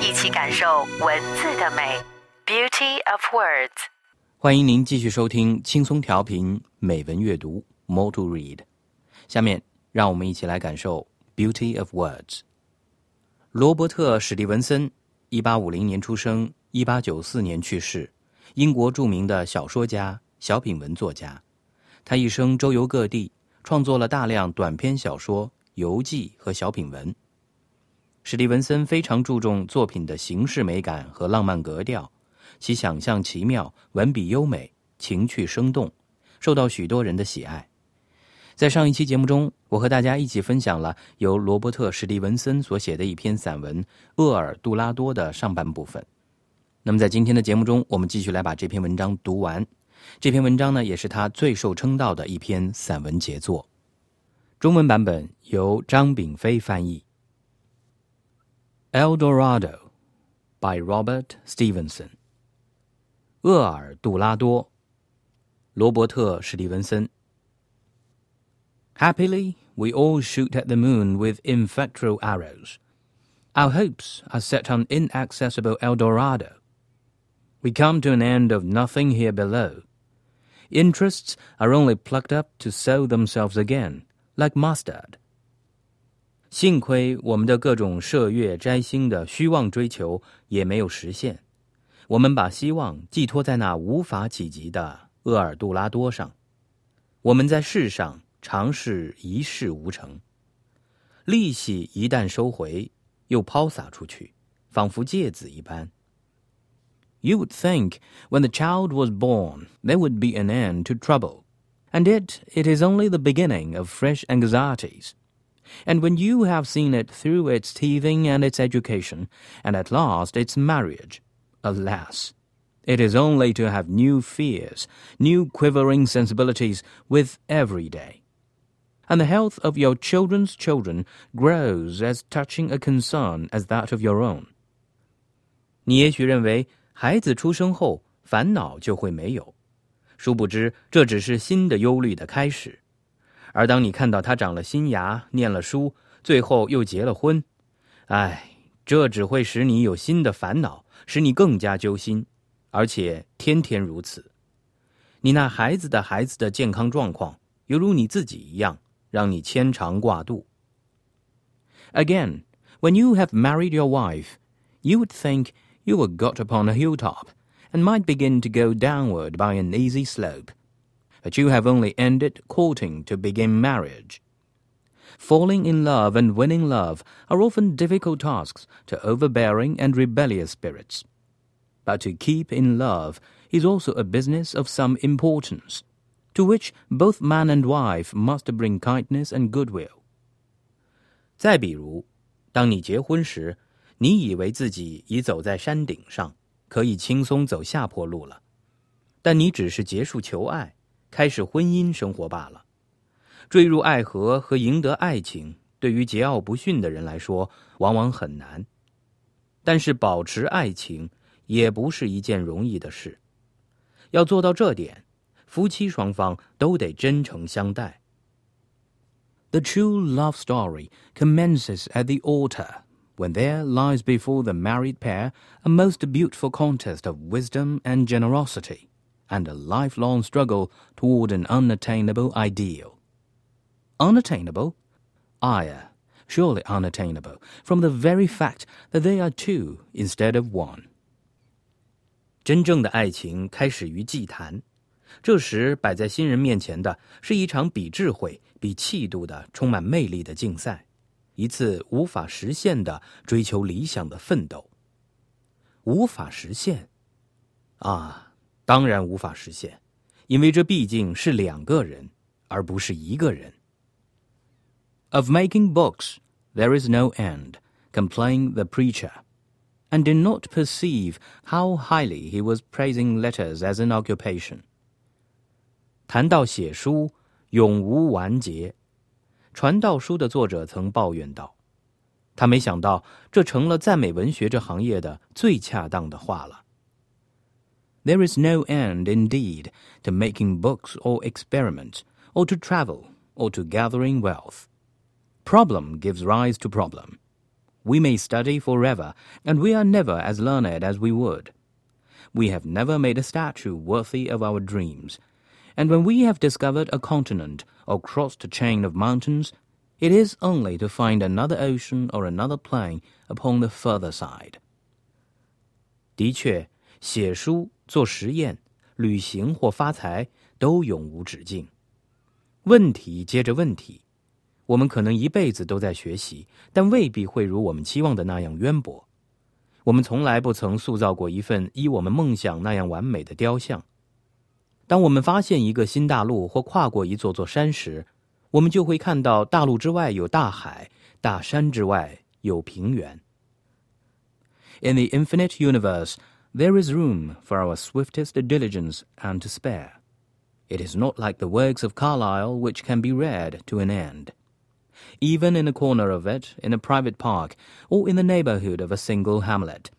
一起感受文字的美，Beauty of Words。欢迎您继续收听轻松调频美文阅读 More to Read。下面让我们一起来感受 Beauty of Words。罗伯特·史蒂文森，一八五零年出生，一八九四年去世，英国著名的小说家、小品文作家。他一生周游各地，创作了大量短篇小说、游记和小品文。史蒂文森非常注重作品的形式美感和浪漫格调。其想象奇妙，文笔优美，情趣生动，受到许多人的喜爱。在上一期节目中，我和大家一起分享了由罗伯特·史蒂文森所写的一篇散文《厄尔杜拉多》的上半部分。那么，在今天的节目中，我们继续来把这篇文章读完。这篇文章呢，也是他最受称道的一篇散文杰作。中文版本由张炳飞翻译。《El Dorado》by Robert Stevenson。厄尔杜拉多，罗伯特·史蒂文森。Happily, we all shoot at the moon with infectral arrows. Our hopes are set on inaccessible El Dorado. We come to an end of nothing here below. Interests are only plucked up to sow themselves again, like mustard. 幸亏我们的各种射月摘星的虚妄追求也没有实现。我们把希望寄托在那无法企及的厄尔杜拉多上。我们在世上尝试一事无成，利息一旦收回，又抛洒出去，仿佛芥子一般。You would think when the child was born there would be an end to trouble, and yet it is only the beginning of fresh anxieties. And when you have seen it through its teething and its education, and at last its marriage, Alas! It is only to have new fears, new quivering sensibilities with every day. And the health of your children's children grows as touching a concern as that of your own. 你也许认为孩子出生后烦恼就会没有，殊不知这只是新的忧虑的开始。 而当你看到他长了新牙、念了书，最后又结了婚，唉，这只会使你有新的烦恼使你更加揪心，而且天天如此。你那孩子的孩子的健康状况，犹如你自己一样，让你牵肠挂肚。Again, when you have married your wife, you would think you were got upon a hilltop, and might begin to go downward by an easy slope. But you have only ended courting to begin marriage. Falling in love and winning love are often difficult tasks to overbearing and rebellious spirits. But to keep in love is also a business of some importance, to which both man and wife must bring kindness and goodwill. 再比如，当你结婚时，你以为自己已走在山顶上，可以轻松走下坡路了，但你只是结束求爱， 开始婚姻生活罢了。坠入爱河和赢得爱情，对于桀骜不驯的人来说，往往很难。但是保持爱情也不是一件容易的事。要做到这点，夫妻双方都得真诚相待。The true love story commences at the altar, when there lies before the married pair a most beautiful contest of wisdom and generosity, and a lifelong struggle toward an unattainable ideal unattainable? Ire, surely unattainable, from the very fact that they are two instead of one. 真正的爱情开始于祭坛，这时摆在新人面前的是一场比智慧、比气度的、充满魅力的竞赛，一次无法实现的追求理想的奋斗。无法实现？啊， 当然无法实现，因为这毕竟是两个人，而不是一个人。of making books there is no end, complained the preacher. and did not perceive how highly he was praising letters as an occupation. 谈到写书，永无完结。传道书的作者曾抱怨道：“他没想到这成了赞美文学这行业的最恰当的话了。” There is no end, indeed, to making books or experiments, or to travel, or to gathering wealth. Problem gives rise to problem. We may study forever, and we are never as learned as we would. We have never made a statue worthy of our dreams, and when we have discovered a continent or crossed a chain of mountains, it is only to find another ocean or another plain upon the further side. 的确，写书、 做实验、旅行或发财都永无止境。问题接着问题，我们可能一辈子都在学习，但未必会如我们期望的那样渊博。我们从来不曾塑造过一份依我们梦想那样完美的雕像。当我们发现一个新大陆或跨过一座座山时，我们就会看到大陆之外有大海，大山之外有平原。In the infinite universe, there is room for our swiftest diligence and to spare. It is not like the works of Carlyle, which can be read to an end. even in a corner of it, in a private park, or in the neighborhood of a single hamlet.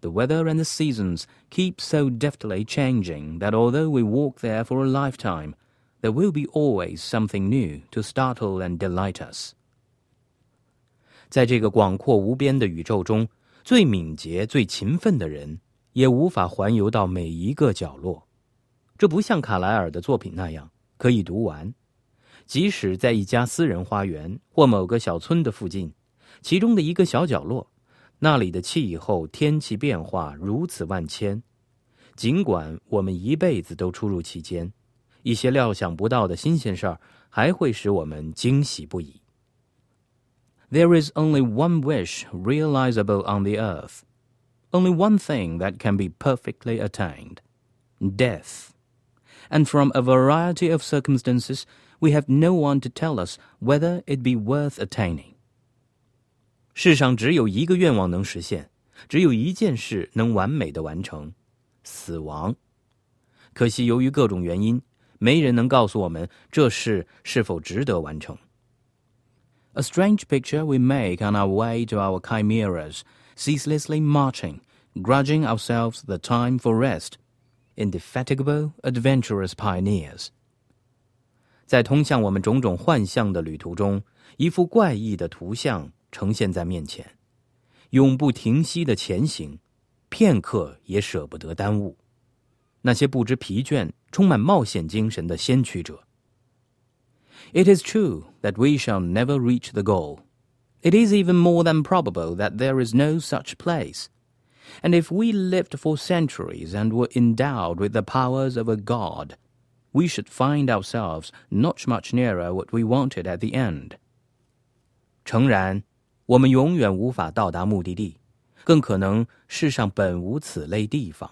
The weather and the seasons keep so deftly changing that although we walk there for a lifetime, there will be always something new to startle and delight us. 在这个广阔无边的宇宙中，最敏捷、最勤奋的人 也无法环游到每一个角落。这不像卡莱尔的作品那样可以读完。即使在一家私人花园或某个小村的附近，其中的一个小角落，那里的气候、天气变化如此万千。尽管我们一辈子都出入其间，一些料想不到的新鲜事儿还会使我们惊喜不已。There is only one wish realizable on the earth, only one thing that can be perfectly attained death. And from a variety of circumstances, we have no one to tell us whether it be worth attaining. 世上只有一个愿望能实现，只有一件事能完美的完成，死亡。可惜由于各种原因，没人能告诉我们这事是否值得完成。A strange picture we make on our way to our chimeras, ceaselessly marching, grudging ourselves the time for rest, indefatigable, adventurous pioneers. 在通向我们种种幻象的旅途中，一幅怪异的图像呈现在面前：永不停息的前行，片刻也舍不得耽误。那些不知疲倦、充满冒险精神的先驱者。It is true that we shall never reach the goal. It is even more than probable that there is no such place. And if we lived for centuries and were endowed with the powers of a god, we should find ourselves not much nearer what we wanted at the end. 诚然，我们永远无法到达目的地，更可能世上本无此类地方。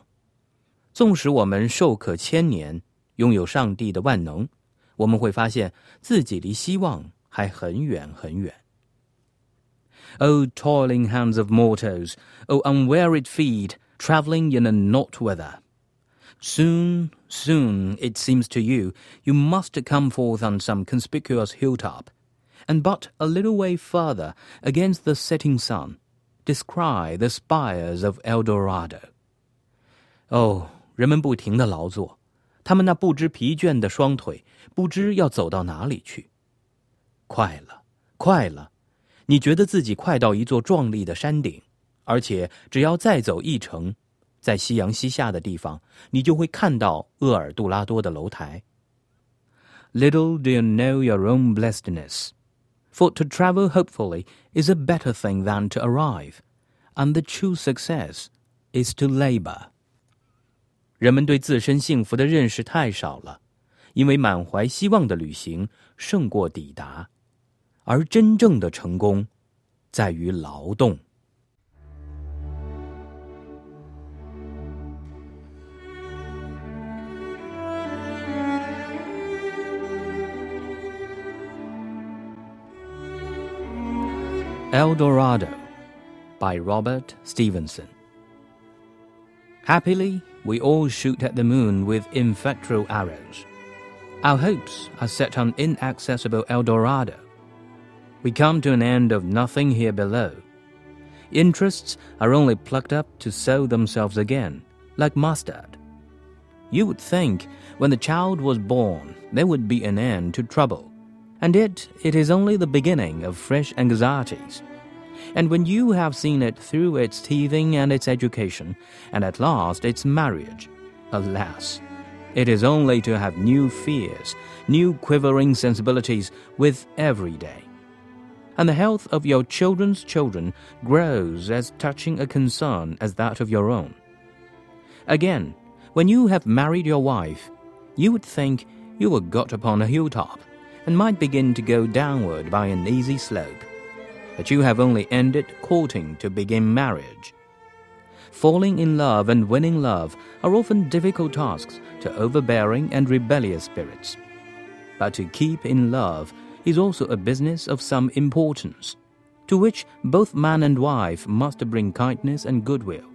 纵使我们寿可千年，拥有上帝的万能，我们会发现自己离希望还很远很远。 O toiling hands of mortals, O unwearied feet, traveling in a not weather. Soon, soon, it seems to you, you must come forth on some conspicuous hilltop, and but a little way farther, against the setting sun, descry the spires of El Dorado. 哦，人们不停的劳作，他们那不知疲倦的双腿，不知要走到哪里去。快了，快了， 你觉得自己快到一座壮丽的山顶，而且只要再走一程，在夕阳西下的地方，你就会看到厄尔杜拉多的楼台。Little do you know your own blessedness, for to travel hopefully is a better thing than to arrive, and the true success is to labor. 人们对自身幸福的认识太少了，因为满怀希望的旅行胜过抵达，而真正的成功在于劳动。El Dorado by Robert Stevenson Happily, we all shoot at the moon with infectral arrows. Our hopes are set on inaccessible El Dorado. we come to an end of nothing here below. Interests are only plucked up to sow themselves again, like mustard. You would think when the child was born there would be an end to trouble, and yet it is only the beginning of fresh anxieties. And when you have seen it through its teething and its education, and at last its marriage, alas, it is only to have new fears, new quivering sensibilities with every day. And the health of your children's children grows as touching a concern as that of your own. Again, when you have married your wife, you would think you were got upon a hilltop and might begin to go downward by an easy slope but you have only ended courting to begin marriage. Falling in love and winning love are often difficult tasks to overbearing and rebellious spirits. But to keep in love is also a business of some importance, to which both man and wife must bring kindness and goodwill.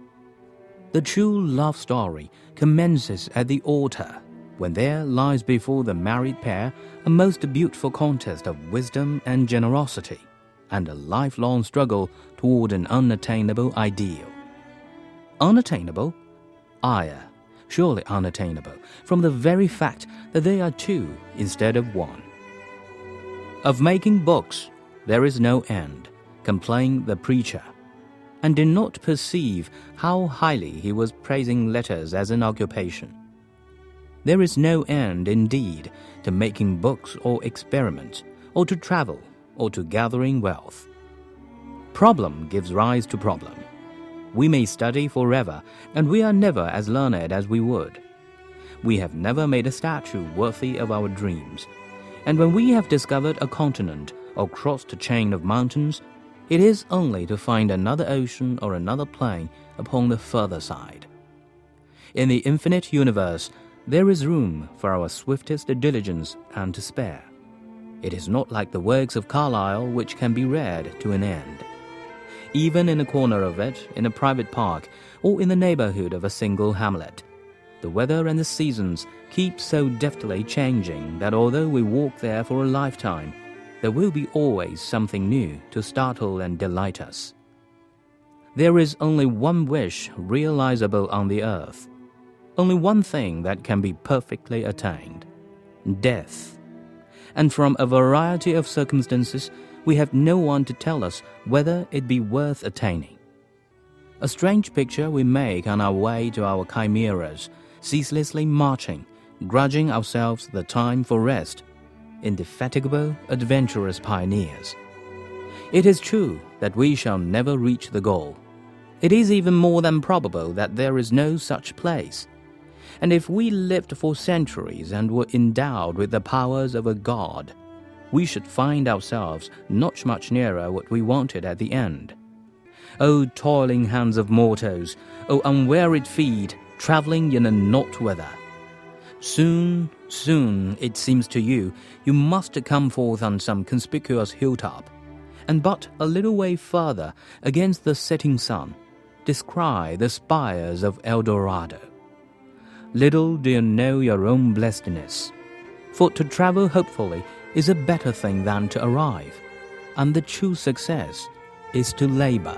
The true love story commences at the altar, when there lies before the married pair a most beautiful contest of wisdom and generosity and a lifelong struggle toward an unattainable ideal. Unattainable? Aya, surely unattainable, from the very fact that they are two instead of one. Of making books, there is no end, complained the preacher, and did not perceive how highly he was praising letters as an occupation. There is no end, indeed, to making books or experiments, or to travel or to gathering wealth. Problem gives rise to problem. We may study forever, and we are never as learned as we would. We have never made a statue worthy of our dreams. And when we have discovered a continent or crossed a chain of mountains, it is only to find another ocean or another plain upon the further side. In the infinite universe, there is room for our swiftest diligence and to spare. It is not like the works of Carlyle which can be read to an end. Even in a corner of it, in a private park, or in the neighborhood of a single hamlet, the weather and the seasons keep so deftly changing that although we walk there for a lifetime, there will be always something new to startle and delight us. There is only one wish realizable on the earth, only one thing that can be perfectly attained death and from a variety of circumstances, we have no one to tell us whether it be worth attaining. A strange picture we make on our way to our chimeras, ceaselessly marching, grudging ourselves the time for rest, indefatigable, adventurous pioneers. It is true that we shall never reach the goal. It is even more than probable that there is no such place and if we lived for centuries and were endowed with the powers of a god, we should find ourselves not much nearer what we wanted at the end. O toiling hands of mortals, O unwearied feet traveling in a not weather! Soon, soon, it seems to you, you must come forth on some conspicuous hilltop, and but a little way further, against the setting sun, descry the spires of El Dorado. Little do you know your own blessedness. For to travel hopefully is a better thing than to arrive, and the true success is to labor.